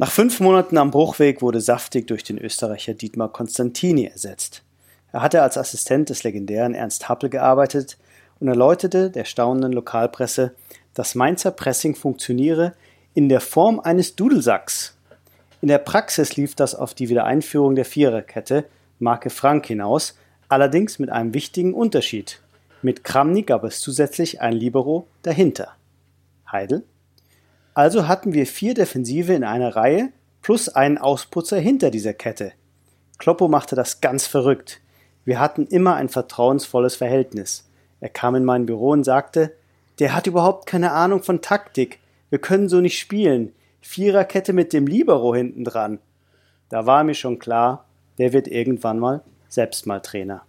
Nach fünf Monaten am Bruchweg wurde Saftig durch den Österreicher Dietmar Konstantini ersetzt. Er hatte als Assistent des legendären Ernst Happel gearbeitet und erläuterte der staunenden Lokalpresse, dass Mainzer Pressing funktioniere in der Form eines Dudelsacks. In der Praxis lief das auf die Wiedereinführung der Viererkette Marke Frank hinaus, allerdings mit einem wichtigen Unterschied. Mit Kramny gab es zusätzlich ein Libero dahinter. Heidel also hatten wir vier Defensive in einer Reihe plus einen Ausputzer hinter dieser Kette. Kloppo machte das ganz verrückt. Wir hatten immer ein vertrauensvolles Verhältnis. Er kam in mein Büro und sagte, der hat überhaupt keine Ahnung von Taktik. Wir können so nicht spielen. Viererkette mit dem Libero hinten dran. Da war mir schon klar, der wird irgendwann mal selbst mal Trainer.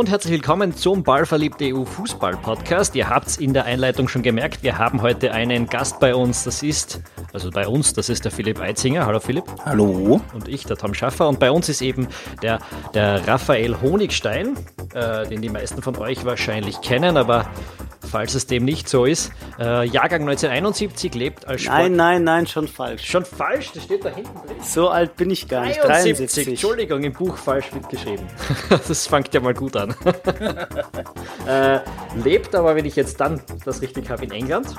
Hallo und herzlich willkommen zum Ballverliebte EU Fußball Podcast. Ihr habt es in der Einleitung schon gemerkt, wir haben heute einen Gast bei uns. Das ist, also bei uns, das ist der Philipp Eitzinger. Hallo Philipp. Hallo. Und ich, der Tom Schaffer. Und bei uns ist eben der, der Raphael Honigstein, äh, den die meisten von euch wahrscheinlich kennen, aber falls es dem nicht so ist. Äh, Jahrgang 1971 lebt als Sport. Nein, nein, nein, schon falsch. Schon falsch? Das steht da hinten drin. So alt bin ich gar nicht. 73. 73. Entschuldigung, im Buch falsch mitgeschrieben. das fängt ja mal gut an. äh, lebt aber, wenn ich jetzt dann das richtig habe, in England.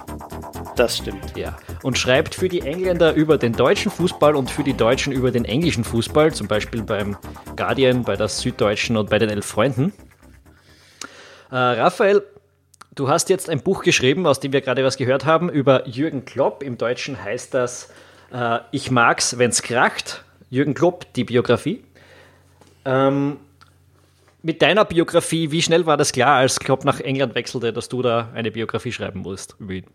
Das stimmt. Ja. Und schreibt für die Engländer über den deutschen Fußball und für die Deutschen über den englischen Fußball, zum Beispiel beim Guardian, bei der Süddeutschen und bei den Elf Freunden. Äh, Raphael, Du hast jetzt ein Buch geschrieben, aus dem wir gerade was gehört haben, über Jürgen Klopp. Im Deutschen heißt das äh, Ich mag's, wenn's kracht. Jürgen Klopp, die Biografie. Ähm, mit deiner Biografie, wie schnell war das klar, als Klopp nach England wechselte, dass du da eine Biografie schreiben musst über ihn?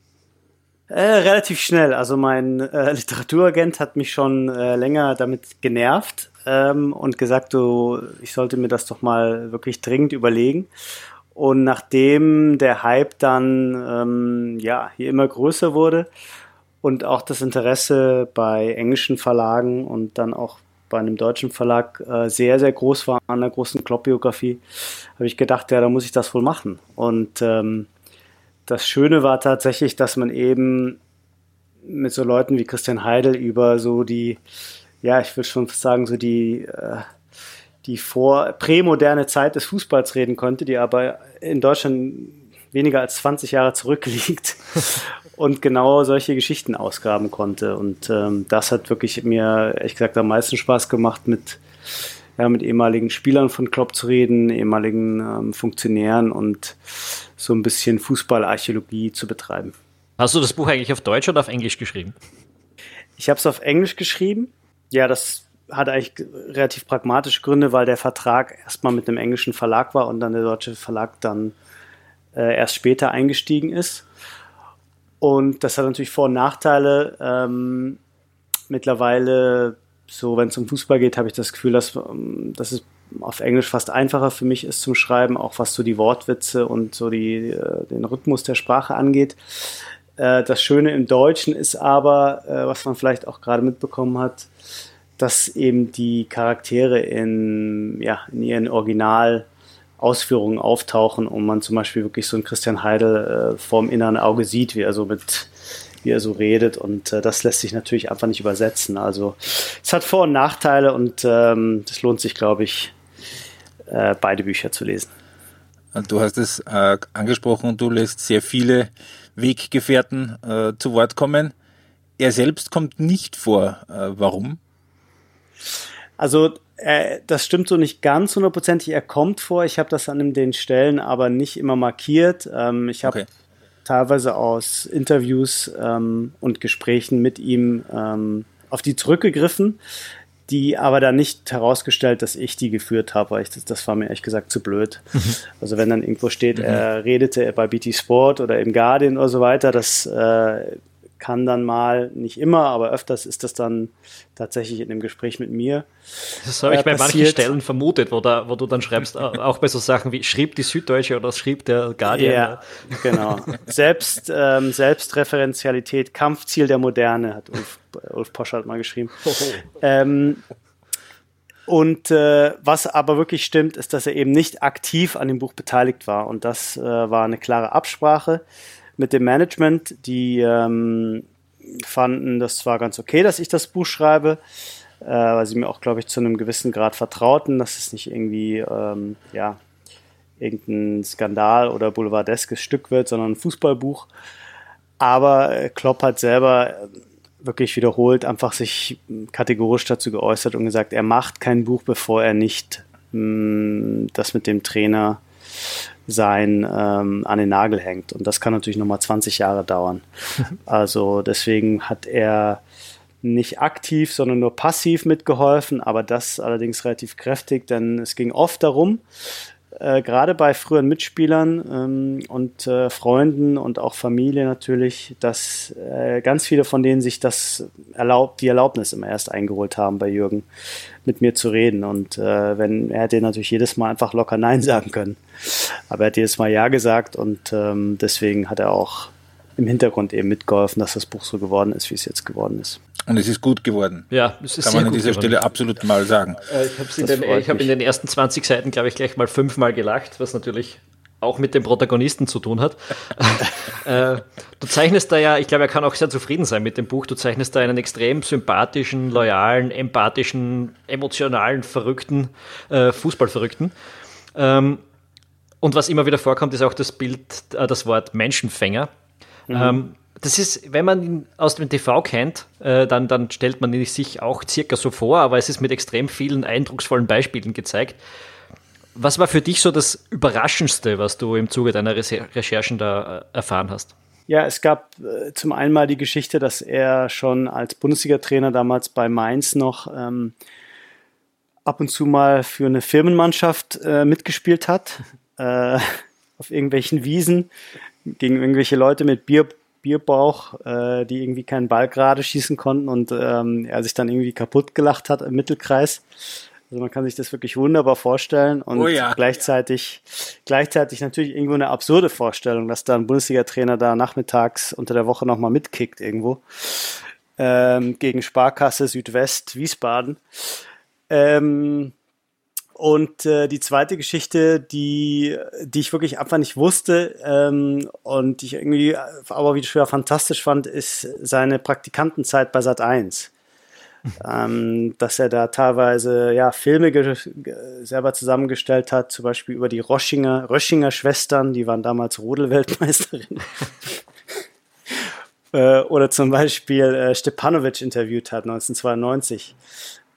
Äh, relativ schnell. Also mein äh, Literaturagent hat mich schon äh, länger damit genervt ähm, und gesagt, du, ich sollte mir das doch mal wirklich dringend überlegen. Und nachdem der Hype dann ähm, ja hier immer größer wurde und auch das Interesse bei englischen Verlagen und dann auch bei einem deutschen Verlag äh, sehr, sehr groß war an der großen Klopp-Biografie, habe ich gedacht, ja, da muss ich das wohl machen. Und ähm, das Schöne war tatsächlich, dass man eben mit so Leuten wie Christian Heidel über so die, ja, ich würde schon sagen, so die äh, die vor prämoderne Zeit des Fußballs reden konnte, die aber in Deutschland weniger als 20 Jahre zurückliegt und genau solche Geschichten ausgraben konnte. Und ähm, das hat wirklich mir, ehrlich gesagt, am meisten Spaß gemacht, mit, ja, mit ehemaligen Spielern von Klopp zu reden, ehemaligen ähm, Funktionären und so ein bisschen Fußballarchäologie zu betreiben. Hast du das Buch eigentlich auf Deutsch oder auf Englisch geschrieben? Ich habe es auf Englisch geschrieben. Ja, das hat eigentlich relativ pragmatische Gründe, weil der Vertrag erstmal mit einem englischen Verlag war und dann der deutsche Verlag dann äh, erst später eingestiegen ist. Und das hat natürlich Vor- und Nachteile. Ähm, mittlerweile, so wenn es um Fußball geht, habe ich das Gefühl, dass, ähm, dass es auf Englisch fast einfacher für mich ist zum Schreiben, auch was so die Wortwitze und so die, äh, den Rhythmus der Sprache angeht. Äh, das Schöne im Deutschen ist aber, äh, was man vielleicht auch gerade mitbekommen hat, dass eben die Charaktere in, ja, in ihren Originalausführungen auftauchen und man zum Beispiel wirklich so einen Christian Heidel äh, vorm inneren Auge sieht, wie er so mit wie er so redet und äh, das lässt sich natürlich einfach nicht übersetzen. Also es hat Vor- und Nachteile und ähm, lohnt sich, glaube ich, äh, beide Bücher zu lesen. Du hast es äh, angesprochen, du lässt sehr viele Weggefährten äh, zu Wort kommen. Er selbst kommt nicht vor. Äh, warum? Also äh, das stimmt so nicht ganz hundertprozentig. Er kommt vor. Ich habe das an den Stellen aber nicht immer markiert. Ähm, ich habe okay. teilweise aus Interviews ähm, und Gesprächen mit ihm ähm, auf die zurückgegriffen, die aber dann nicht herausgestellt, dass ich die geführt habe, weil ich das, das war mir ehrlich gesagt zu blöd. Mhm. Also wenn dann irgendwo steht, mhm. er redete bei BT Sport oder im Guardian oder so weiter, das äh, kann dann mal, nicht immer, aber öfters ist das dann tatsächlich in dem Gespräch mit mir. Das habe ich äh, bei manchen Stellen vermutet, wo, da, wo du dann schreibst, auch bei so Sachen wie schrieb die Süddeutsche oder schrieb der Guardian. Ja, genau. Selbst, ähm, Selbstreferenzialität, Kampfziel der Moderne, hat Ulf, Ulf Poschardt mal geschrieben. Oh. Ähm, und äh, was aber wirklich stimmt, ist, dass er eben nicht aktiv an dem Buch beteiligt war. Und das äh, war eine klare Absprache mit dem Management. Die ähm, fanden das zwar ganz okay, dass ich das Buch schreibe, äh, weil sie mir auch, glaube ich, zu einem gewissen Grad vertrauten, dass es nicht irgendwie, ähm, ja, irgendein Skandal oder boulevardeskes Stück wird, sondern ein Fußballbuch. Aber äh, Klopp hat selber wirklich wiederholt einfach sich kategorisch dazu geäußert und gesagt, er macht kein Buch, bevor er nicht mh, mm, das mit dem Trainer sein ähm, an den Nagel hängt. Und das kann natürlich nochmal 20 Jahre dauern. Also deswegen hat er nicht aktiv, sondern nur passiv mitgeholfen, aber das allerdings relativ kräftig, denn es ging oft darum, äh, gerade bei früheren Mitspielern ähm, und äh, Freunden und auch Familie natürlich, dass äh, ganz viele von denen sich das erlaubt, die Erlaubnis immer erst eingeholt haben bei Jürgen, mit mir zu reden. Und äh, wenn er hätte natürlich jedes Mal einfach locker Nein sagen können. Aber er hat jedes Mal Ja gesagt und ähm, deswegen hat er auch im Hintergrund eben mitgeholfen, dass das Buch so geworden ist, wie es jetzt geworden ist. Und es ist gut geworden. Ja, es ist Kann man an dieser geworden. Stelle absolut mal sagen. Äh, ich habe in, hab in den ersten 20 Seiten, glaube ich, gleich mal fünfmal gelacht, was natürlich auch mit dem Protagonisten zu tun hat. äh, du zeichnest da ja, ich glaube, er kann auch sehr zufrieden sein mit dem Buch. Du zeichnest da einen extrem sympathischen, loyalen, empathischen, emotionalen, verrückten äh, Fußballverrückten. Ähm, und was immer wieder vorkommt, ist auch das Bild, äh, das Wort Menschenfänger. Mhm. Ähm, das ist, wenn man ihn aus dem TV kennt, äh, dann, dann stellt man ihn sich auch circa so vor, aber es ist mit extrem vielen eindrucksvollen Beispielen gezeigt. Was war für dich so das Überraschendste, was du im Zuge deiner Recherchen da äh, erfahren hast? Ja, es gab äh, zum einen mal die Geschichte, dass er schon als Bundesliga-Trainer damals bei Mainz noch ähm, ab und zu mal für eine Firmenmannschaft äh, mitgespielt hat, äh, auf irgendwelchen Wiesen gegen irgendwelche Leute mit Bier, Bierbauch, äh, die irgendwie keinen Ball gerade schießen konnten und ähm, er sich dann irgendwie kaputt gelacht hat im Mittelkreis. Also man kann sich das wirklich wunderbar vorstellen und oh ja. gleichzeitig, gleichzeitig natürlich irgendwo eine absurde Vorstellung, dass da ein Bundesliga-Trainer da nachmittags unter der Woche nochmal mitkickt irgendwo ähm, gegen Sparkasse Südwest Wiesbaden. Ähm, und äh, die zweite Geschichte, die, die ich wirklich einfach nicht wusste ähm, und die ich irgendwie aber wieder schwer fantastisch fand, ist seine Praktikantenzeit bei Sat 1. ähm, dass er da teilweise ja, Filme selber zusammengestellt hat, zum Beispiel über die Roschinger, Röschinger Schwestern, die waren damals Rodelweltmeisterinnen. äh, oder zum Beispiel äh, Stepanovic interviewt hat 1992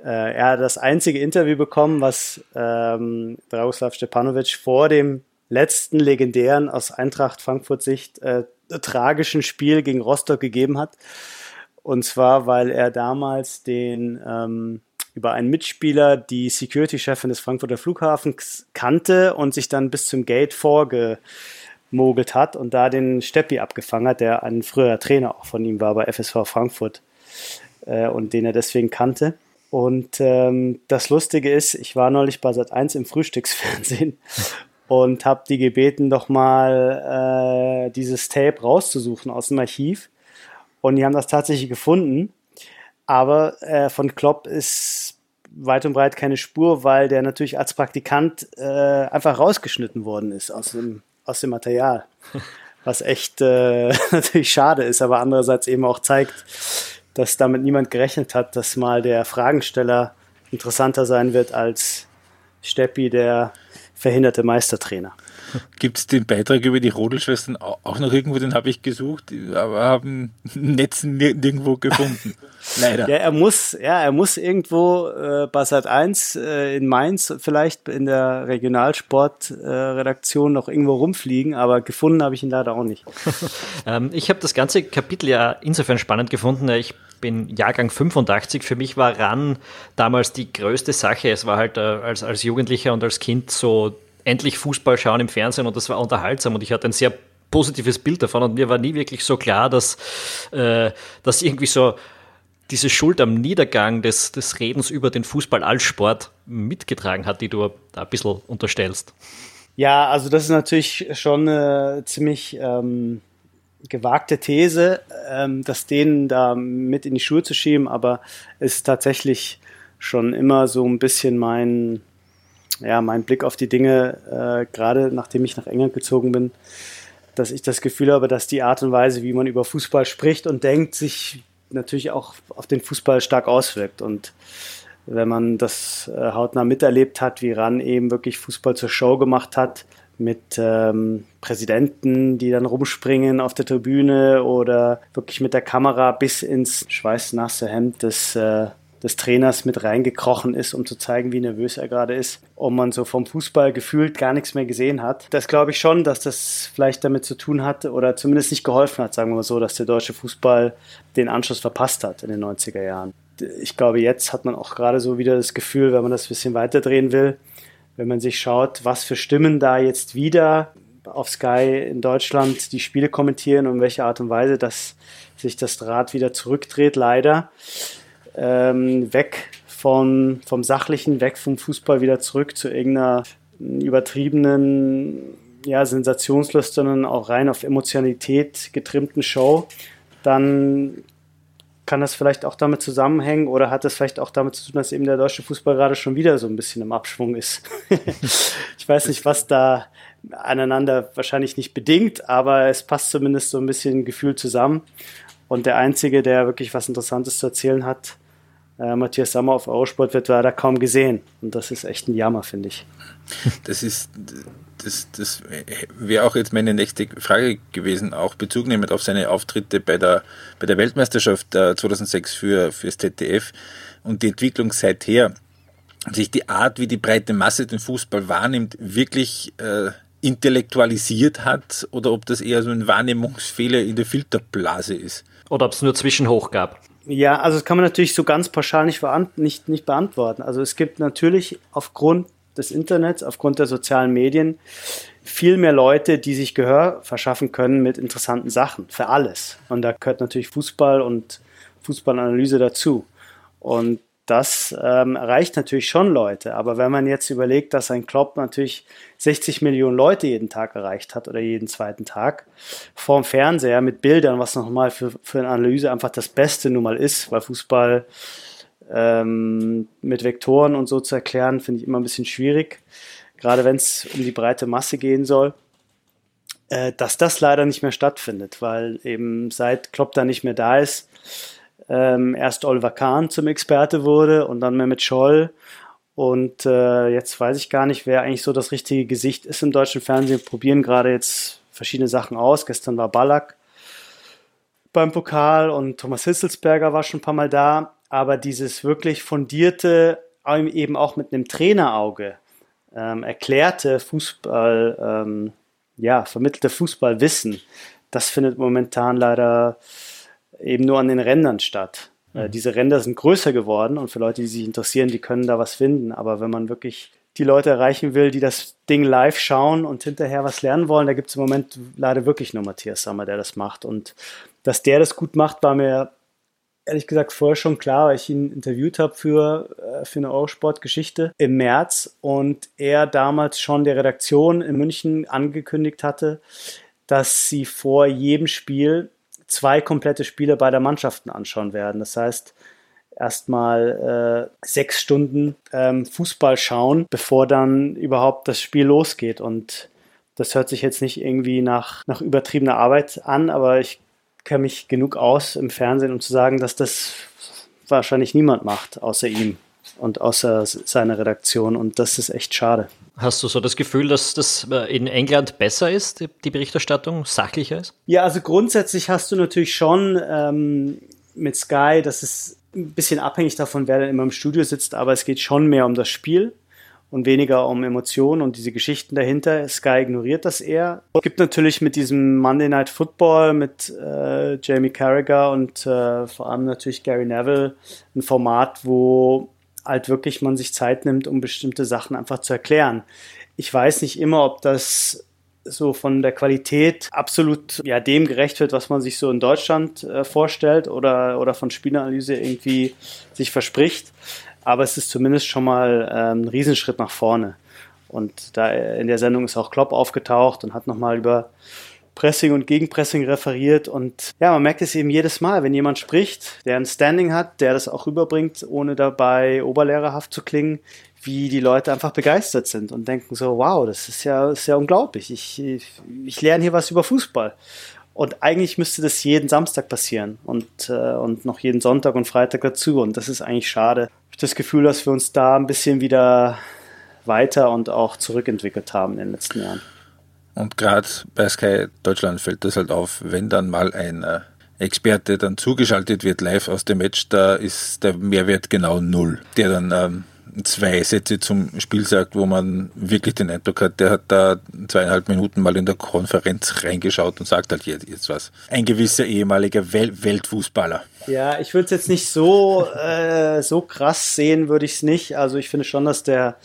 äh, er hat das einzige Interview bekommen, was ähm, Dragoslav Stepanovic vor dem letzten legendären aus Eintracht Frankfurt Sicht äh, tragischen Spiel gegen Rostock gegeben hat. Und zwar, weil er damals den ähm, über einen Mitspieler die Security-Chefin des Frankfurter Flughafens kannte und sich dann bis zum Gate vorgemogelt hat und da den Steppi abgefangen hat, der ein früherer Trainer auch von ihm war bei FSV Frankfurt äh, und den er deswegen kannte. Und ähm, das Lustige ist, ich war neulich bei Sat 1 im Frühstücksfernsehen und habe die gebeten, doch mal äh, dieses Tape rauszusuchen aus dem Archiv. Und die haben das tatsächlich gefunden. Aber äh, von Klopp ist weit und breit keine Spur, weil der natürlich als Praktikant äh, einfach rausgeschnitten worden ist aus dem, aus dem Material. Was echt äh, natürlich schade ist, aber andererseits eben auch zeigt, dass damit niemand gerechnet hat, dass mal der Fragensteller interessanter sein wird als Steppi, der verhinderte Meistertrainer. Gibt es den Beitrag über die Rodelschwestern auch noch irgendwo? Den habe ich gesucht, aber haben Netzen nirgendwo gefunden. Leider. Ja, er muss, ja, er muss irgendwo äh, bei Sat 1 äh, in Mainz, vielleicht in der Regionalsportredaktion äh, noch irgendwo rumfliegen, aber gefunden habe ich ihn leider auch nicht. ähm, ich habe das ganze Kapitel ja insofern spannend gefunden. Ich bin Jahrgang 85. Für mich war RAN damals die größte Sache. Es war halt äh, als, als Jugendlicher und als Kind so endlich Fußball schauen im Fernsehen und das war unterhaltsam und ich hatte ein sehr positives Bild davon und mir war nie wirklich so klar, dass, äh, dass irgendwie so diese Schuld am Niedergang des, des Redens über den Fußball als Sport mitgetragen hat, die du da ein bisschen unterstellst. Ja, also das ist natürlich schon eine ziemlich ähm, gewagte These, ähm, das denen da mit in die Schuhe zu schieben, aber es ist tatsächlich schon immer so ein bisschen mein, ja, mein Blick auf die Dinge, äh, gerade nachdem ich nach England gezogen bin, dass ich das Gefühl habe, dass die Art und Weise, wie man über Fußball spricht und denkt, sich natürlich auch auf den Fußball stark auswirkt. Und wenn man das äh, hautnah miterlebt hat, wie RAN eben wirklich Fußball zur Show gemacht hat, mit ähm, Präsidenten, die dann rumspringen auf der Tribüne oder wirklich mit der Kamera bis ins schweißnasse Hemd des, äh, des Trainers mit reingekrochen ist, um zu zeigen, wie nervös er gerade ist. Und man so vom Fußball gefühlt gar nichts mehr gesehen hat. Das glaube ich schon, dass das vielleicht damit zu tun hat oder zumindest nicht geholfen hat, sagen wir mal so, dass der deutsche Fußball den Anschluss verpasst hat in den 90er Jahren. Ich glaube, jetzt hat man auch gerade so wieder das Gefühl, wenn man das ein bisschen weiterdrehen will, wenn man sich schaut, was für Stimmen da jetzt wieder auf Sky in Deutschland die Spiele kommentieren und in welcher Art und Weise, dass sich das Rad wieder zurückdreht, leider. Ähm, weg von, vom Sachlichen, weg vom Fußball wieder zurück zu irgendeiner übertriebenen, ja, sensationslusteren, auch rein auf Emotionalität getrimmten Show, dann kann das vielleicht auch damit zusammenhängen oder hat es vielleicht auch damit zu tun, dass eben der deutsche Fußball gerade schon wieder so ein bisschen im Abschwung ist. ich weiß nicht, was da aneinander wahrscheinlich nicht bedingt, aber es passt zumindest so ein bisschen Gefühl zusammen. Und der Einzige, der wirklich was Interessantes zu erzählen hat, äh, Matthias Sammer auf Eurosport, wird leider kaum gesehen. Und das ist echt ein Jammer, finde ich. Das ist das, das wäre auch jetzt meine nächste Frage gewesen, auch Bezug nehmend auf seine Auftritte bei der, bei der Weltmeisterschaft 2006 für, fürs ZDF und die Entwicklung seither. Sich die Art, wie die breite Masse den Fußball wahrnimmt, wirklich äh, intellektualisiert hat oder ob das eher so ein Wahrnehmungsfehler in der Filterblase ist. Oder ob es nur Zwischenhoch gab. Ja, also das kann man natürlich so ganz pauschal nicht, nicht, nicht beantworten. Also es gibt natürlich aufgrund des Internets, aufgrund der sozialen Medien viel mehr Leute, die sich Gehör verschaffen können mit interessanten Sachen für alles. Und da gehört natürlich Fußball und Fußballanalyse dazu. Und das ähm, erreicht natürlich schon Leute. Aber wenn man jetzt überlegt, dass ein Klopp natürlich 60 Millionen Leute jeden Tag erreicht hat oder jeden zweiten Tag vorm Fernseher mit Bildern, was nochmal für, für eine Analyse einfach das Beste nun mal ist, weil Fußball ähm, mit Vektoren und so zu erklären, finde ich immer ein bisschen schwierig, gerade wenn es um die breite Masse gehen soll, äh, dass das leider nicht mehr stattfindet, weil eben seit Klopp da nicht mehr da ist, ähm, erst Oliver Kahn zum Experte wurde und dann Mehmet Scholl und äh, jetzt weiß ich gar nicht, wer eigentlich so das richtige Gesicht ist im deutschen Fernsehen. Probieren gerade jetzt verschiedene Sachen aus. Gestern war Ballack beim Pokal und Thomas Hitzelsberger war schon ein paar Mal da aber dieses wirklich fundierte, eben auch mit einem Trainerauge ähm, erklärte Fußball, ähm, ja, vermittelte Fußballwissen, das findet momentan leider eben nur an den Rändern statt. Äh, mhm. Diese Ränder sind größer geworden und für Leute, die sich interessieren, die können da was finden. Aber wenn man wirklich die Leute erreichen will, die das Ding live schauen und hinterher was lernen wollen, da gibt es im Moment leider wirklich nur Matthias Sammer, der das macht. Und dass der das gut macht, war mir ehrlich gesagt vorher schon klar, weil ich ihn interviewt habe für, äh, für eine Eurosport-Geschichte im März und er damals schon der Redaktion in München angekündigt hatte, dass sie vor jedem Spiel zwei komplette Spiele beider Mannschaften anschauen werden. Das heißt, erstmal äh, sechs Stunden ähm, Fußball schauen, bevor dann überhaupt das Spiel losgeht. Und das hört sich jetzt nicht irgendwie nach, nach übertriebener Arbeit an, aber ich kenne mich genug aus im Fernsehen, um zu sagen, dass das wahrscheinlich niemand macht, außer ihm und außer seiner Redaktion. Und das ist echt schade. Hast du so das Gefühl, dass das äh, in England besser ist, die Berichterstattung sachlicher ist? Ja, also grundsätzlich hast du natürlich schon ähm, mit Sky, das ist ein bisschen abhängig davon, wer dann immer im Studio sitzt, aber es geht schon mehr um das Spiel und weniger um Emotionen und diese Geschichten dahinter. Sky ignoriert das eher. Es gibt natürlich mit diesem Monday Night Football mit äh, Jamie Carragher und äh, vor allem natürlich Gary Neville ein Format, wo halt wirklich man sich Zeit nimmt, um bestimmte Sachen einfach zu erklären. Ich weiß nicht immer, ob das so von der Qualität absolut ja dem gerecht wird, was man sich so in Deutschland äh, vorstellt oder, oder von Spielanalyse irgendwie sich verspricht. Aber es ist zumindest schon mal ähm, ein Riesenschritt nach vorne. Und da in der Sendung ist auch Klopp aufgetaucht und hat nochmal über Pressing und Gegenpressing referiert. Und ja, man merkt es eben jedes Mal, wenn jemand spricht, der ein Standing hat, der das auch rüberbringt, ohne dabei oberlehrerhaft zu klingen, wie die Leute einfach begeistert sind und denken so, wow, das ist ja, ist ja unglaublich. Ich, ich, ich lerne hier was über Fußball. Und eigentlich müsste das jeden Samstag passieren und, äh, und noch jeden Sonntag und Freitag dazu. Und das ist eigentlich schade. Ich habe das Gefühl, dass wir uns da ein bisschen wieder weiter und auch zurückentwickelt haben in den letzten Jahren. Und gerade bei Sky Deutschland fällt das halt auf, wenn dann mal ein äh, Experte dann zugeschaltet wird live aus dem Match, da ist der Mehrwert genau null, der dann ähm, zwei Sätze zum Spiel sagt, wo man wirklich den Eindruck hat, der hat da zweieinhalb Minuten mal in der Konferenz reingeschaut und sagt halt jetzt, jetzt was. Ein gewisser ehemaliger Wel Weltfußballer. Ja, ich würde es jetzt nicht so, äh, so krass sehen, würde ich es nicht. Also ich finde schon, dass der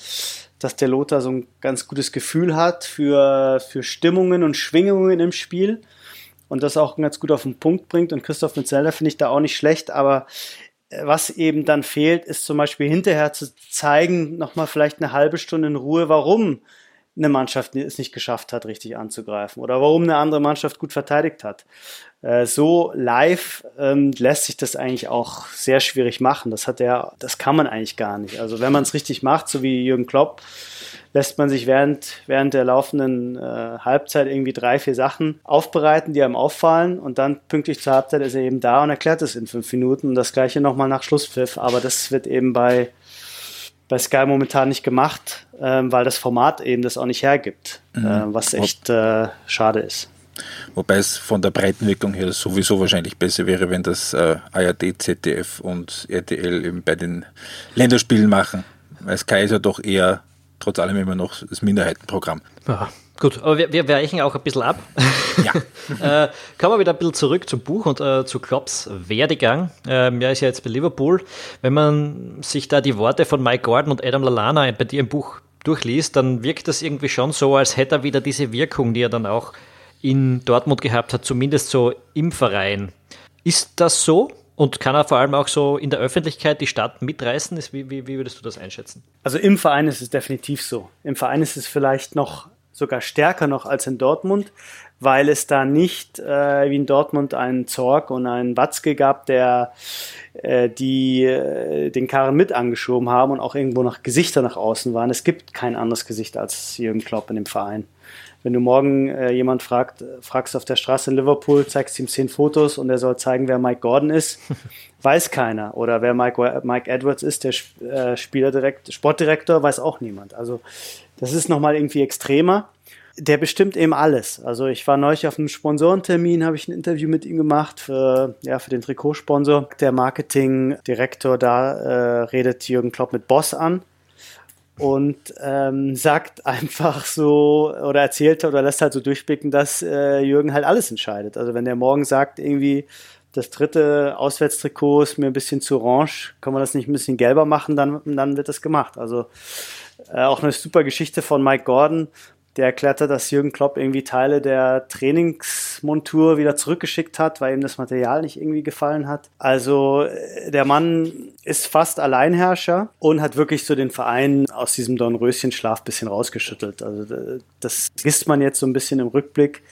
dass der Lothar so ein ganz gutes Gefühl hat für, für Stimmungen und Schwingungen im Spiel und das auch ganz gut auf den Punkt bringt. Und Christoph Metzelder finde ich da auch nicht schlecht, aber was eben dann fehlt, ist zum Beispiel hinterher zu zeigen, nochmal vielleicht eine halbe Stunde in Ruhe, warum eine Mannschaft es nicht geschafft hat, richtig anzugreifen oder warum eine andere Mannschaft gut verteidigt hat. Äh, so live ähm, lässt sich das eigentlich auch sehr schwierig machen. Das hat er, das kann man eigentlich gar nicht. Also wenn man es richtig macht, so wie Jürgen Klopp, lässt man sich während, während der laufenden äh, Halbzeit irgendwie drei, vier Sachen aufbereiten, die einem auffallen und dann pünktlich zur Halbzeit ist er eben da und erklärt es in fünf Minuten und das gleiche nochmal nach Schlusspfiff. Aber das wird eben bei, bei Sky momentan nicht gemacht, ähm, weil das Format eben das auch nicht hergibt, mhm. äh, was echt äh, schade ist. Wobei es von der Breitenwirkung her sowieso wahrscheinlich besser wäre, wenn das äh, ARD, ZDF und RTL eben bei den Länderspielen machen. Weil Sky ist ja doch eher trotz allem immer noch das Minderheitenprogramm. Ja, gut, aber wir, wir weichen auch ein bisschen ab. Ja. äh, kommen wir wieder ein bisschen zurück zum Buch und äh, zu Klopps Werdegang. Ähm, er ist ja jetzt bei Liverpool. Wenn man sich da die Worte von Mike Gordon und Adam Lalana bei dir im Buch durchliest, dann wirkt das irgendwie schon so, als hätte er wieder diese Wirkung, die er dann auch in Dortmund gehabt hat, zumindest so im Verein. Ist das so? Und kann er vor allem auch so in der Öffentlichkeit die Stadt mitreißen? Wie, wie, wie würdest du das einschätzen? Also im Verein ist es definitiv so. Im Verein ist es vielleicht noch sogar stärker noch als in Dortmund, weil es da nicht äh, wie in Dortmund einen Zorg und einen Watzke gab, der äh, die äh, den Karren mit angeschoben haben und auch irgendwo noch Gesichter nach außen waren. Es gibt kein anderes Gesicht als Jürgen Klopp in dem Verein. Wenn du morgen äh, jemand fragt, fragst auf der Straße in Liverpool, zeigst ihm zehn Fotos und er soll zeigen, wer Mike Gordon ist, weiß keiner. Oder wer Mike, Mike Edwards ist, der äh, Spielerdirekt, Sportdirektor, weiß auch niemand. Also das ist nochmal irgendwie extremer. Der bestimmt eben alles. Also ich war neulich auf einem Sponsorentermin, habe ich ein Interview mit ihm gemacht für, ja, für den Trikotsponsor. Der Marketingdirektor da äh, redet Jürgen Klopp mit Boss an und ähm, sagt einfach so oder erzählt oder lässt halt so durchblicken, dass äh, Jürgen halt alles entscheidet. Also wenn der morgen sagt, irgendwie das dritte Auswärtstrikot ist mir ein bisschen zu orange, kann man das nicht ein bisschen gelber machen, dann, dann wird das gemacht. Also äh, auch eine super Geschichte von Mike Gordon, der erklärte, dass Jürgen Klopp irgendwie Teile der Trainingsmontur wieder zurückgeschickt hat, weil ihm das Material nicht irgendwie gefallen hat. Also äh, der Mann ist fast Alleinherrscher und hat wirklich so den Verein aus diesem Dornröschenschlaf bisschen rausgeschüttelt. Also äh, das wisst man jetzt so ein bisschen im Rückblick,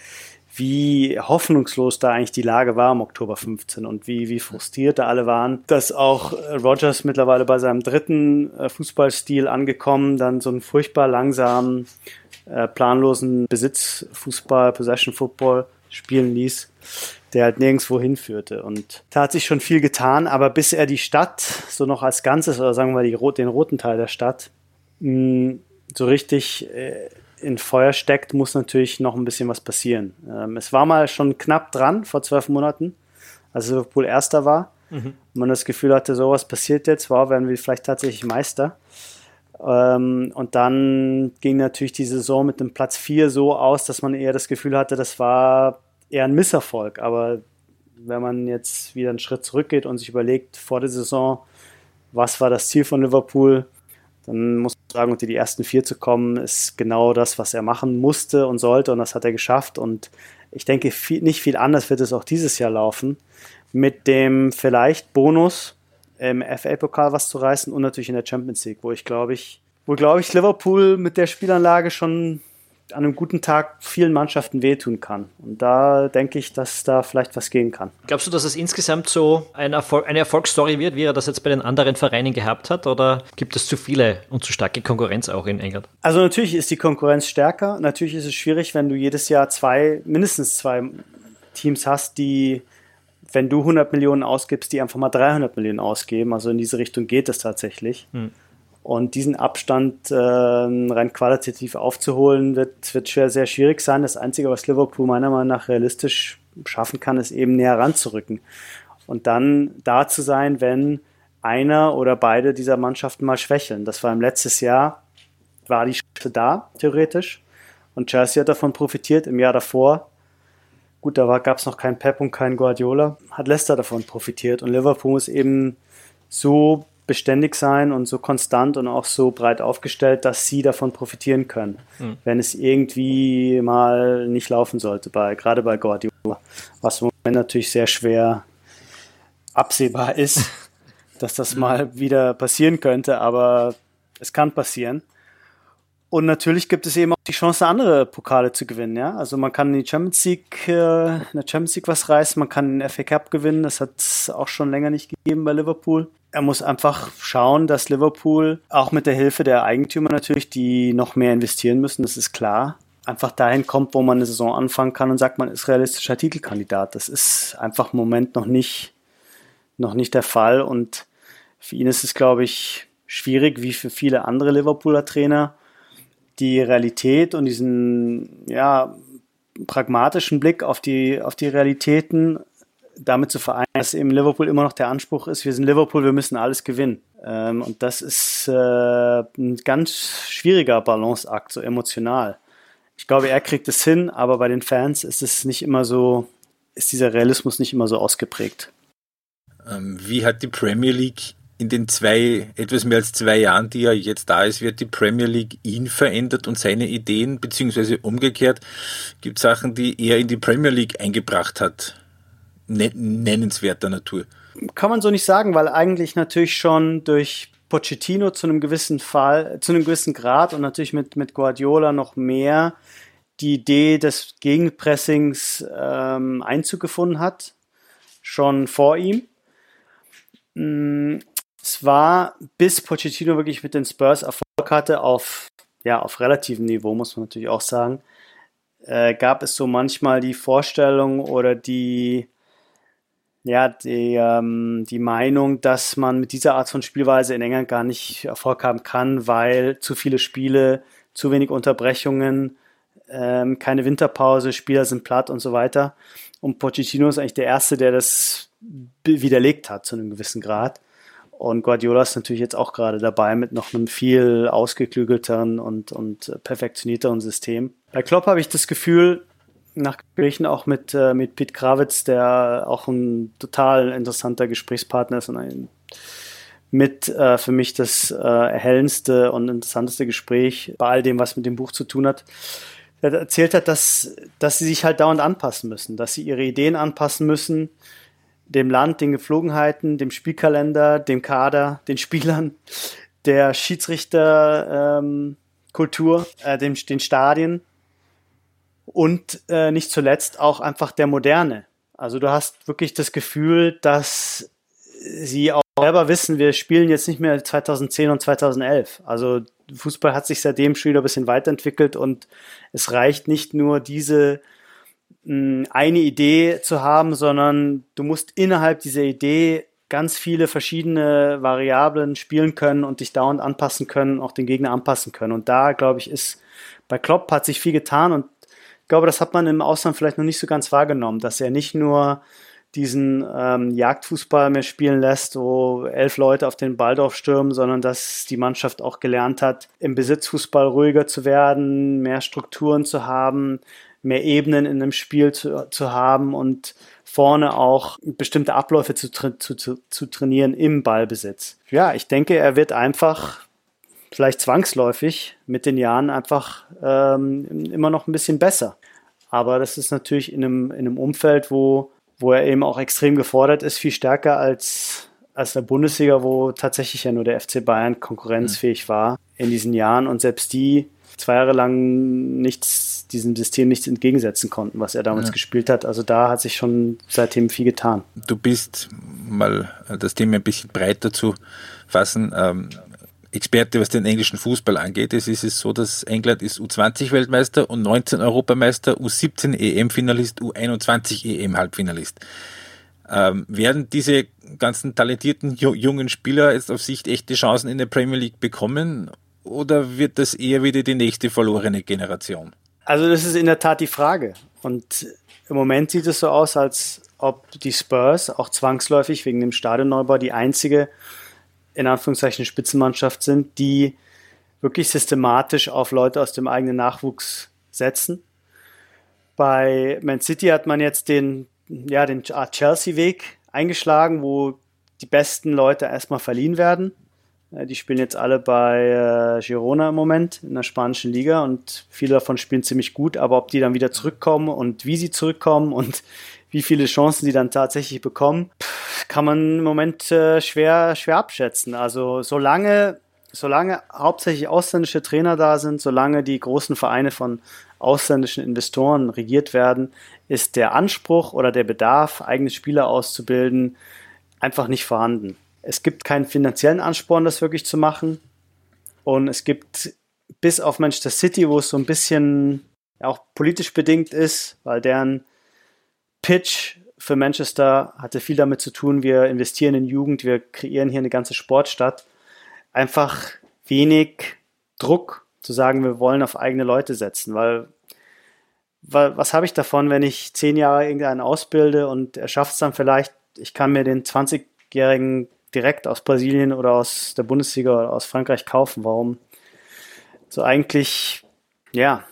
wie hoffnungslos da eigentlich die Lage war im Oktober 15 und wie, wie frustriert da alle waren, dass auch äh, Rogers mittlerweile bei seinem dritten Fußballstil angekommen, dann so einen furchtbar langsamen äh, planlosen Besitzfußball, Possession Football spielen ließ, der halt nirgendwo hinführte. Und da hat sich schon viel getan, aber bis er die Stadt so noch als Ganzes oder sagen wir die, den roten Teil der Stadt mh, so richtig äh, in Feuer steckt, muss natürlich noch ein bisschen was passieren. Ähm, es war mal schon knapp dran vor zwölf Monaten, als Liverpool Erster war. Mhm. Und man das Gefühl hatte, sowas passiert jetzt, wow, werden wir vielleicht tatsächlich Meister. Ähm, und dann ging natürlich die Saison mit dem Platz 4 so aus, dass man eher das Gefühl hatte, das war eher ein Misserfolg. Aber wenn man jetzt wieder einen Schritt zurückgeht und sich überlegt, vor der Saison, was war das Ziel von Liverpool, dann muss sozusagen unter die ersten vier zu kommen, ist genau das, was er machen musste und sollte. Und das hat er geschafft. Und ich denke, viel, nicht viel anders wird es auch dieses Jahr laufen, mit dem vielleicht Bonus im FA-Pokal was zu reißen und natürlich in der Champions League, wo ich glaube ich, wo glaube ich Liverpool mit der Spielanlage schon an einem guten Tag vielen Mannschaften wehtun kann. Und da denke ich, dass da vielleicht was gehen kann. Glaubst du, dass es insgesamt so ein Erfolg, eine Erfolgsstory wird, wie er das jetzt bei den anderen Vereinen gehabt hat? Oder gibt es zu viele und zu starke Konkurrenz auch in England? Also natürlich ist die Konkurrenz stärker. Natürlich ist es schwierig, wenn du jedes Jahr zwei, mindestens zwei Teams hast, die wenn du 100 Millionen ausgibst, die einfach mal 300 Millionen ausgeben. Also in diese Richtung geht es tatsächlich. Hm. Und diesen Abstand äh, rein qualitativ aufzuholen, wird, wird schwer, sehr schwierig sein. Das Einzige, was Liverpool meiner Meinung nach realistisch schaffen kann, ist eben näher ranzurücken. Und dann da zu sein, wenn einer oder beide dieser Mannschaften mal schwächeln. Das war im letzten Jahr, war die Chance da, theoretisch. Und Chelsea hat davon profitiert. Im Jahr davor, gut, da gab es noch keinen Pep und keinen Guardiola, hat Leicester davon profitiert. Und Liverpool ist eben so beständig sein und so konstant und auch so breit aufgestellt, dass sie davon profitieren können, mhm. wenn es irgendwie mal nicht laufen sollte, bei, gerade bei Guardiola, was im Moment natürlich sehr schwer absehbar ist, dass das mal wieder passieren könnte, aber es kann passieren. Und natürlich gibt es eben auch die Chance, andere Pokale zu gewinnen. Ja? Also man kann in die Champions League, äh, in der Champions League was reißen, man kann den FA Cup gewinnen. Das hat es auch schon länger nicht gegeben bei Liverpool. Er muss einfach schauen, dass Liverpool auch mit der Hilfe der Eigentümer natürlich, die noch mehr investieren müssen, das ist klar, einfach dahin kommt, wo man eine Saison anfangen kann und sagt, man ist realistischer Titelkandidat. Das ist einfach im Moment noch nicht, noch nicht der Fall. Und für ihn ist es, glaube ich, schwierig, wie für viele andere Liverpooler Trainer die Realität und diesen ja, pragmatischen Blick auf die, auf die Realitäten damit zu vereinen, dass eben Liverpool immer noch der Anspruch ist, wir sind Liverpool, wir müssen alles gewinnen. Ähm, und das ist äh, ein ganz schwieriger Balanceakt, so emotional. Ich glaube, er kriegt es hin, aber bei den Fans ist es nicht immer so, ist dieser Realismus nicht immer so ausgeprägt. Ähm, wie hat die Premier League in den zwei, etwas mehr als zwei Jahren, die er jetzt da ist, wird die Premier League ihn verändert und seine Ideen, beziehungsweise umgekehrt, gibt Sachen, die er in die Premier League eingebracht hat, nennenswerter Natur. Kann man so nicht sagen, weil eigentlich natürlich schon durch Pochettino zu einem gewissen Fall, zu einem gewissen Grad und natürlich mit, mit Guardiola noch mehr die Idee des Gegenpressings ähm, Einzug gefunden hat, schon vor ihm. Es war, bis Pochettino wirklich mit den Spurs Erfolg hatte, auf, ja, auf relativem Niveau, muss man natürlich auch sagen, äh, gab es so manchmal die Vorstellung oder die, ja, die, ähm, die Meinung, dass man mit dieser Art von Spielweise in England gar nicht Erfolg haben kann, weil zu viele Spiele, zu wenig Unterbrechungen, ähm, keine Winterpause, Spieler sind platt und so weiter. Und Pochettino ist eigentlich der Erste, der das widerlegt hat zu einem gewissen Grad. Und Guardiola ist natürlich jetzt auch gerade dabei mit noch einem viel ausgeklügelteren und, und perfektionierteren System. Bei Klopp habe ich das Gefühl, nach Gesprächen auch mit, äh, mit Pete Krawitz, der auch ein total interessanter Gesprächspartner ist und ein, mit äh, für mich das äh, erhellendste und interessanteste Gespräch bei all dem, was mit dem Buch zu tun hat. Er erzählt hat, dass, dass sie sich halt dauernd anpassen müssen, dass sie ihre Ideen anpassen müssen, dem Land, den Geflogenheiten, dem Spielkalender, dem Kader, den Spielern, der Schiedsrichterkultur, ähm, äh, dem, den Stadien und äh, nicht zuletzt auch einfach der Moderne. Also du hast wirklich das Gefühl, dass sie auch selber wissen, wir spielen jetzt nicht mehr 2010 und 2011. Also Fußball hat sich seitdem schon wieder ein bisschen weiterentwickelt und es reicht nicht nur diese eine Idee zu haben, sondern du musst innerhalb dieser Idee ganz viele verschiedene Variablen spielen können und dich dauernd anpassen können, auch den Gegner anpassen können. Und da, glaube ich, ist bei Klopp hat sich viel getan und ich glaube, das hat man im Ausland vielleicht noch nicht so ganz wahrgenommen, dass er nicht nur diesen ähm, Jagdfußball mehr spielen lässt, wo elf Leute auf den Ball drauf stürmen, sondern dass die Mannschaft auch gelernt hat, im Besitzfußball ruhiger zu werden, mehr Strukturen zu haben, mehr Ebenen in einem Spiel zu, zu haben und vorne auch bestimmte Abläufe zu, zu, zu, zu trainieren im Ballbesitz. Ja, ich denke, er wird einfach vielleicht zwangsläufig mit den Jahren einfach ähm, immer noch ein bisschen besser. Aber das ist natürlich in einem, in einem Umfeld, wo, wo er eben auch extrem gefordert ist, viel stärker als, als der Bundesliga, wo tatsächlich ja nur der FC Bayern konkurrenzfähig war in diesen Jahren und selbst die zwei Jahre lang nichts, diesem System nichts entgegensetzen konnten, was er damals ja. gespielt hat. Also da hat sich schon seitdem viel getan. Du bist mal das Thema ein bisschen breiter zu fassen. Ähm, Experte, was den englischen Fußball angeht. Es ist es so, dass England ist U20-Weltmeister und 19 Europameister, U17 EM-Finalist, U21 EM-Halbfinalist. Ähm, werden diese ganzen talentierten jungen Spieler jetzt auf Sicht echte Chancen in der Premier League bekommen oder wird das eher wieder die nächste verlorene Generation? Also das ist in der Tat die Frage. Und im Moment sieht es so aus, als ob die Spurs auch zwangsläufig wegen dem Stadionneubau die einzige in Anführungszeichen Spitzenmannschaft sind, die wirklich systematisch auf Leute aus dem eigenen Nachwuchs setzen. Bei Man City hat man jetzt den, ja, den Chelsea-Weg eingeschlagen, wo die besten Leute erstmal verliehen werden. Die spielen jetzt alle bei äh, Girona im Moment in der spanischen Liga und viele davon spielen ziemlich gut, aber ob die dann wieder zurückkommen und wie sie zurückkommen und wie viele Chancen sie dann tatsächlich bekommen, kann man im Moment äh, schwer, schwer abschätzen. Also solange, solange hauptsächlich ausländische Trainer da sind, solange die großen Vereine von ausländischen Investoren regiert werden, ist der Anspruch oder der Bedarf, eigene Spieler auszubilden, einfach nicht vorhanden. Es gibt keinen finanziellen Ansporn, das wirklich zu machen. Und es gibt bis auf Manchester City, wo es so ein bisschen auch politisch bedingt ist, weil deren Pitch für Manchester hatte viel damit zu tun, wir investieren in Jugend, wir kreieren hier eine ganze Sportstadt. Einfach wenig Druck zu sagen, wir wollen auf eigene Leute setzen, weil, weil was habe ich davon, wenn ich zehn Jahre irgendeinen ausbilde und er schafft es dann vielleicht, ich kann mir den 20-jährigen direkt aus Brasilien oder aus der Bundesliga oder aus Frankreich kaufen. Warum? So eigentlich, ja,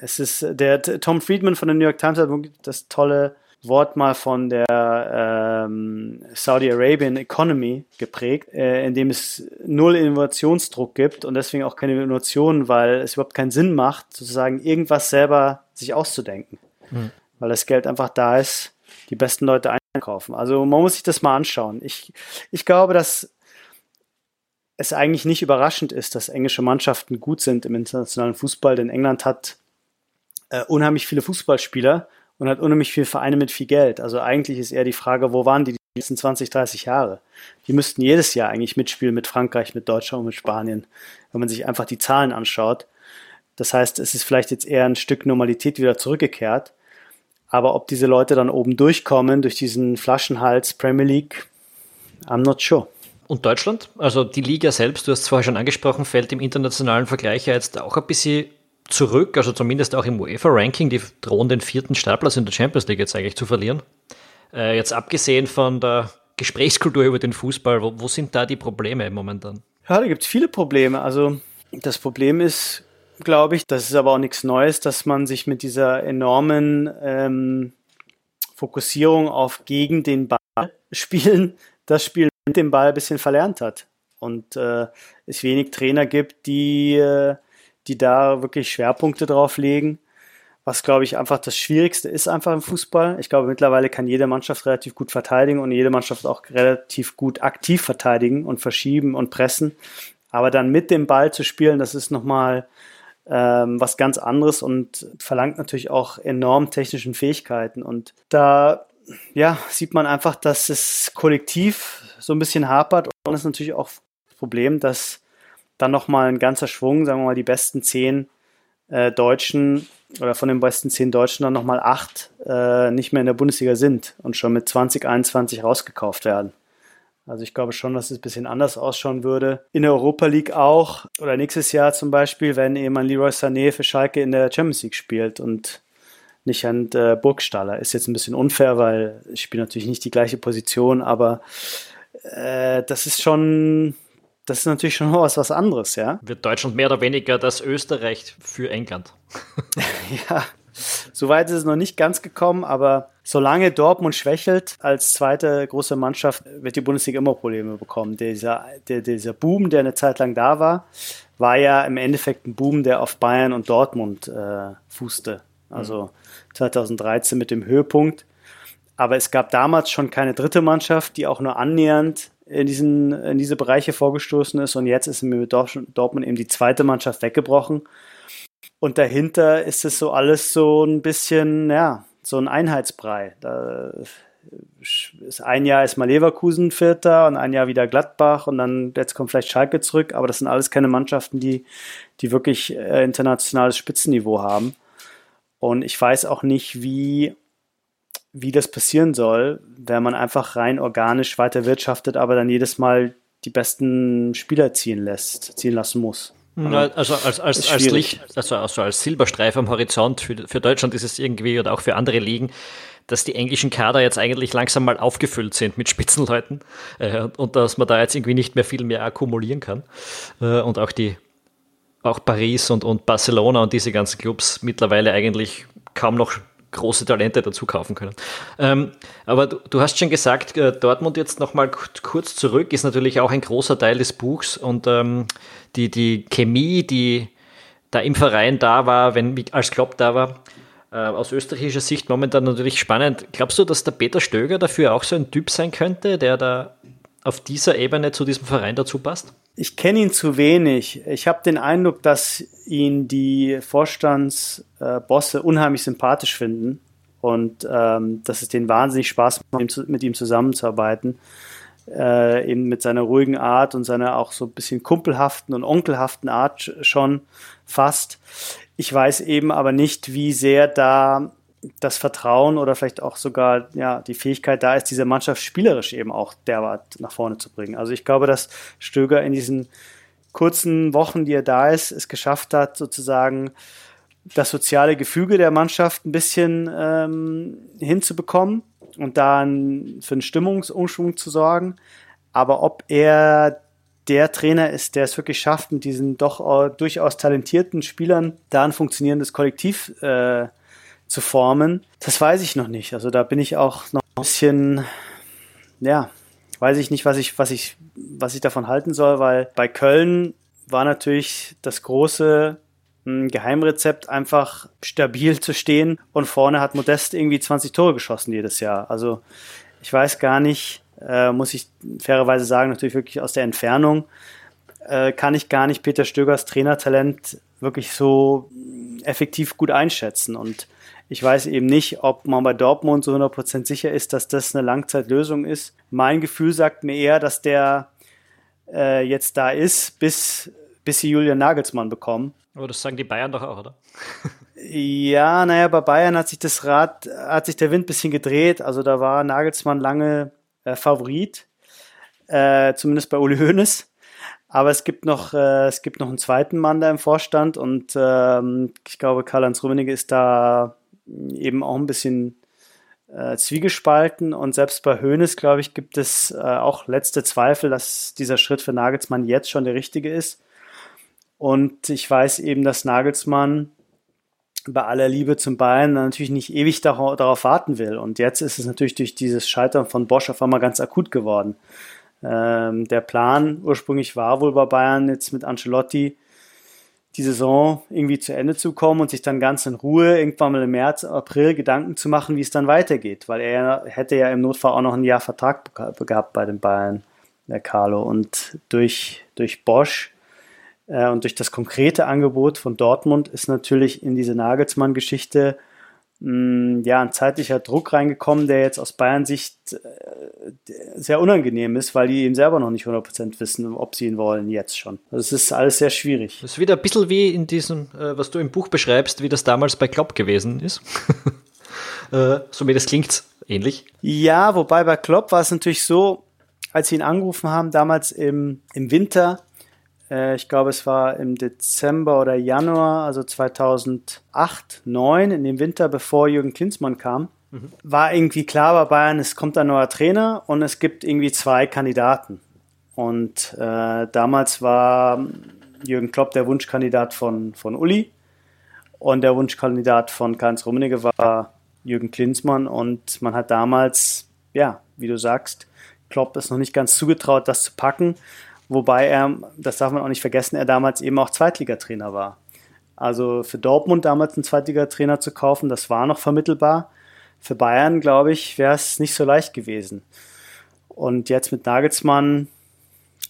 es ist der Tom Friedman von der New York Times hat das tolle Wort mal von der ähm, Saudi Arabian Economy geprägt, äh, in dem es null Innovationsdruck gibt und deswegen auch keine Innovation, weil es überhaupt keinen Sinn macht, sozusagen irgendwas selber sich auszudenken. Mhm. Weil das Geld einfach da ist, die besten Leute einkaufen. Also man muss sich das mal anschauen. Ich, ich glaube, dass es eigentlich nicht überraschend ist, dass englische Mannschaften gut sind im internationalen Fußball, denn England hat äh, unheimlich viele Fußballspieler und hat unheimlich viele Vereine mit viel Geld. Also eigentlich ist eher die Frage, wo waren die die letzten 20, 30 Jahre? Die müssten jedes Jahr eigentlich mitspielen mit Frankreich, mit Deutschland und mit Spanien, wenn man sich einfach die Zahlen anschaut. Das heißt, es ist vielleicht jetzt eher ein Stück Normalität wieder zurückgekehrt. Aber ob diese Leute dann oben durchkommen durch diesen Flaschenhals Premier League, I'm not sure. Und Deutschland? Also die Liga selbst, du hast es vorher schon angesprochen, fällt im internationalen Vergleich ja jetzt auch ein bisschen zurück, also zumindest auch im UEFA-Ranking, die drohen den vierten Startplatz in der Champions League jetzt eigentlich zu verlieren. Äh, jetzt abgesehen von der Gesprächskultur über den Fußball, wo, wo sind da die Probleme momentan? Ja, da gibt es viele Probleme. Also das Problem ist, glaube ich, das ist aber auch nichts Neues, dass man sich mit dieser enormen ähm, Fokussierung auf gegen den Ball spielen, das Spiel mit dem Ball ein bisschen verlernt hat. Und äh, es wenig Trainer gibt, die äh, die da wirklich Schwerpunkte drauf legen. Was, glaube ich, einfach das Schwierigste ist einfach im Fußball. Ich glaube, mittlerweile kann jede Mannschaft relativ gut verteidigen und jede Mannschaft auch relativ gut aktiv verteidigen und verschieben und pressen. Aber dann mit dem Ball zu spielen, das ist nochmal ähm, was ganz anderes und verlangt natürlich auch enorm technischen Fähigkeiten. Und da ja, sieht man einfach, dass es kollektiv so ein bisschen hapert und das ist natürlich auch das Problem, dass dann nochmal ein ganzer Schwung, sagen wir mal, die besten zehn äh, Deutschen oder von den besten zehn Deutschen dann nochmal acht äh, nicht mehr in der Bundesliga sind und schon mit 2021 rausgekauft werden. Also ich glaube schon, dass es ein bisschen anders ausschauen würde. In der Europa League auch oder nächstes Jahr zum Beispiel, wenn eben ein Leroy Sané für Schalke in der Champions League spielt und nicht an äh, Burgstaller. Ist jetzt ein bisschen unfair, weil ich spiele natürlich nicht die gleiche Position, aber äh, das ist schon das ist natürlich schon was, was anderes, ja. Wird Deutschland mehr oder weniger das Österreich für England? ja, Soweit ist es noch nicht ganz gekommen, aber solange Dortmund schwächelt als zweite große Mannschaft, wird die Bundesliga immer Probleme bekommen. Dieser, der, dieser Boom, der eine Zeit lang da war, war ja im Endeffekt ein Boom, der auf Bayern und Dortmund äh, fußte. Also 2013 mit dem Höhepunkt. Aber es gab damals schon keine dritte Mannschaft, die auch nur annähernd in, diesen, in diese Bereiche vorgestoßen ist. Und jetzt ist mir mit Dortmund eben die zweite Mannschaft weggebrochen. Und dahinter ist es so alles so ein bisschen, ja, so ein Einheitsbrei. Da ist ein Jahr ist mal Leverkusen Vierter und ein Jahr wieder Gladbach und dann jetzt kommt vielleicht Schalke zurück, aber das sind alles keine Mannschaften, die, die wirklich äh, internationales Spitzenniveau haben. Und ich weiß auch nicht, wie, wie das passieren soll, wenn man einfach rein organisch weiter wirtschaftet, aber dann jedes Mal die besten Spieler ziehen lässt, ziehen lassen muss. Na, also als, als, als Licht, also, also als Silberstreif am Horizont für, für Deutschland ist es irgendwie oder auch für andere Ligen, dass die englischen Kader jetzt eigentlich langsam mal aufgefüllt sind mit Spitzenleuten äh, und dass man da jetzt irgendwie nicht mehr viel mehr akkumulieren kann. Äh, und auch die auch Paris und, und Barcelona und diese ganzen Clubs mittlerweile eigentlich kaum noch große Talente dazu kaufen können. Ähm, aber du, du, hast schon gesagt, äh, Dortmund jetzt nochmal kurz zurück, ist natürlich auch ein großer Teil des Buchs und ähm, die, die Chemie, die da im Verein da war, wenn als Klopp da war, äh, aus österreichischer Sicht momentan natürlich spannend. Glaubst du, dass der Peter Stöger dafür auch so ein Typ sein könnte, der da auf dieser Ebene zu diesem Verein dazu passt? Ich kenne ihn zu wenig. Ich habe den Eindruck, dass ihn die Vorstandsbosse unheimlich sympathisch finden und ähm, dass es denen wahnsinnig Spaß macht, mit ihm zusammenzuarbeiten. Äh, eben mit seiner ruhigen Art und seiner auch so ein bisschen kumpelhaften und onkelhaften Art schon fast. Ich weiß eben aber nicht, wie sehr da das Vertrauen oder vielleicht auch sogar ja, die Fähigkeit da ist, diese Mannschaft spielerisch eben auch derart nach vorne zu bringen. Also ich glaube, dass Stöger in diesen kurzen Wochen, die er da ist, es geschafft hat, sozusagen das soziale Gefüge der Mannschaft ein bisschen ähm, hinzubekommen und dann für einen Stimmungsumschwung zu sorgen. Aber ob er der Trainer ist, der es wirklich schafft, mit diesen doch durchaus talentierten Spielern da ein funktionierendes Kollektiv äh, zu formen, das weiß ich noch nicht. Also da bin ich auch noch ein bisschen, ja, weiß ich nicht, was ich, was ich, was ich davon halten soll, weil bei Köln war natürlich das große hm, Geheimrezept einfach stabil zu stehen und vorne hat Modest irgendwie 20 Tore geschossen jedes Jahr. Also ich weiß gar nicht, äh, muss ich fairerweise sagen, natürlich wirklich aus der Entfernung, äh, kann ich gar nicht Peter Stögers Trainertalent wirklich so effektiv gut einschätzen. Und ich weiß eben nicht, ob man bei Dortmund so 100% sicher ist, dass das eine Langzeitlösung ist. Mein Gefühl sagt mir eher, dass der äh, jetzt da ist, bis, bis sie Julian Nagelsmann bekommen. Aber das sagen die Bayern doch auch, oder? ja, naja, bei Bayern hat sich das Rad, hat sich der Wind ein bisschen gedreht. Also da war Nagelsmann lange äh, Favorit, äh, zumindest bei Uli Hoeneß. Aber es gibt noch, äh, es gibt noch einen zweiten Mann da im Vorstand und ähm, ich glaube, Karl-Heinz Rummenigge ist da eben auch ein bisschen äh, zwiegespalten und selbst bei Hoeneß, glaube ich, gibt es äh, auch letzte Zweifel, dass dieser Schritt für Nagelsmann jetzt schon der richtige ist. Und ich weiß eben, dass Nagelsmann bei aller Liebe zum Bayern natürlich nicht ewig darauf, warten will. Und jetzt ist es natürlich durch dieses Scheitern von Bosch auf einmal ganz akut geworden. Ähm, der Plan ursprünglich war wohl bei Bayern jetzt mit Ancelotti die Saison irgendwie zu Ende zu kommen und sich dann ganz in Ruhe irgendwann mal im März, April Gedanken zu machen, wie es dann weitergeht, weil er hätte ja im Notfall auch noch ein Jahr Vertrag gehabt bei den Bayern, der Carlo. Und durch, durch Bosch äh, und durch das konkrete Angebot von Dortmund ist natürlich in diese Nagelsmann-Geschichte Mm, ja, ein zeitlicher Druck reingekommen, der jetzt aus Bayern Sicht äh, sehr unangenehm ist, weil die eben selber noch nicht 100% wissen, ob sie ihn wollen, jetzt schon. Also es ist alles sehr schwierig. Das ist wieder ein bisschen wie in diesem, äh, was du im Buch beschreibst, wie das damals bei Klopp gewesen ist. äh, so wie das klingt ähnlich. Ja, wobei bei Klopp war es natürlich so, als sie ihn angerufen haben, damals im, im Winter, äh, ich glaube, es war im Dezember oder Januar, also 2008, 2009, in dem Winter, bevor Jürgen Klinsmann kam, mhm. war irgendwie klar bei Bayern, es kommt ein neuer Trainer und es gibt irgendwie zwei Kandidaten. Und äh, damals war Jürgen Klopp der Wunschkandidat von, von Uli. Und der Wunschkandidat von Karl-Heinz Rummenigge war Jürgen Klinsmann. Und man hat damals, ja, wie du sagst, Klopp es noch nicht ganz zugetraut, das zu packen. Wobei er, das darf man auch nicht vergessen, er damals eben auch Zweitligatrainer war. Also für Dortmund damals einen Zweitligatrainer zu kaufen, das war noch vermittelbar. Für Bayern, glaube ich, wäre es nicht so leicht gewesen. Und jetzt mit Nagelsmann,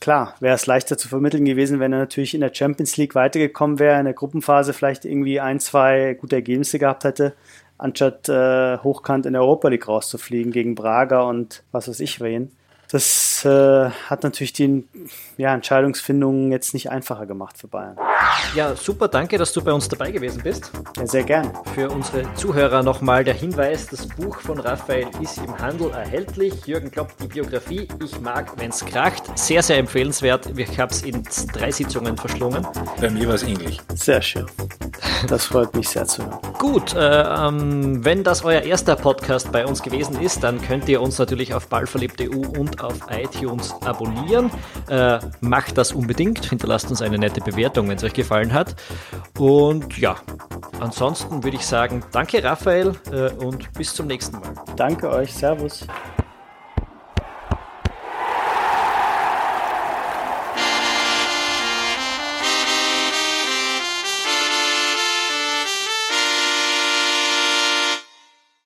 klar, wäre es leichter zu vermitteln gewesen, wenn er natürlich in der Champions League weitergekommen wäre, in der Gruppenphase vielleicht irgendwie ein, zwei gute Ergebnisse gehabt hätte, anstatt äh, hochkant in der Europa League rauszufliegen gegen Braga und was weiß ich wen. Das äh, hat natürlich die ja, Entscheidungsfindung jetzt nicht einfacher gemacht für Bayern. Ja, super, danke, dass du bei uns dabei gewesen bist. Ja, sehr gern. Für unsere Zuhörer nochmal der Hinweis, das Buch von Raphael ist im Handel erhältlich. Jürgen Klopp, die Biografie, ich mag, wenn's kracht. Sehr, sehr empfehlenswert. Ich habe es in drei Sitzungen verschlungen. Bei mir war es ähnlich. Sehr schön. Das freut mich sehr zu hören. Gut, äh, ähm, wenn das euer erster Podcast bei uns gewesen ist, dann könnt ihr uns natürlich auf ballverliebt.eu und auf iTunes abonnieren. Äh, macht das unbedingt. Hinterlasst uns eine nette Bewertung, wenn es euch gefallen hat. Und ja, ansonsten würde ich sagen, danke Raphael äh, und bis zum nächsten Mal. Danke euch. Servus.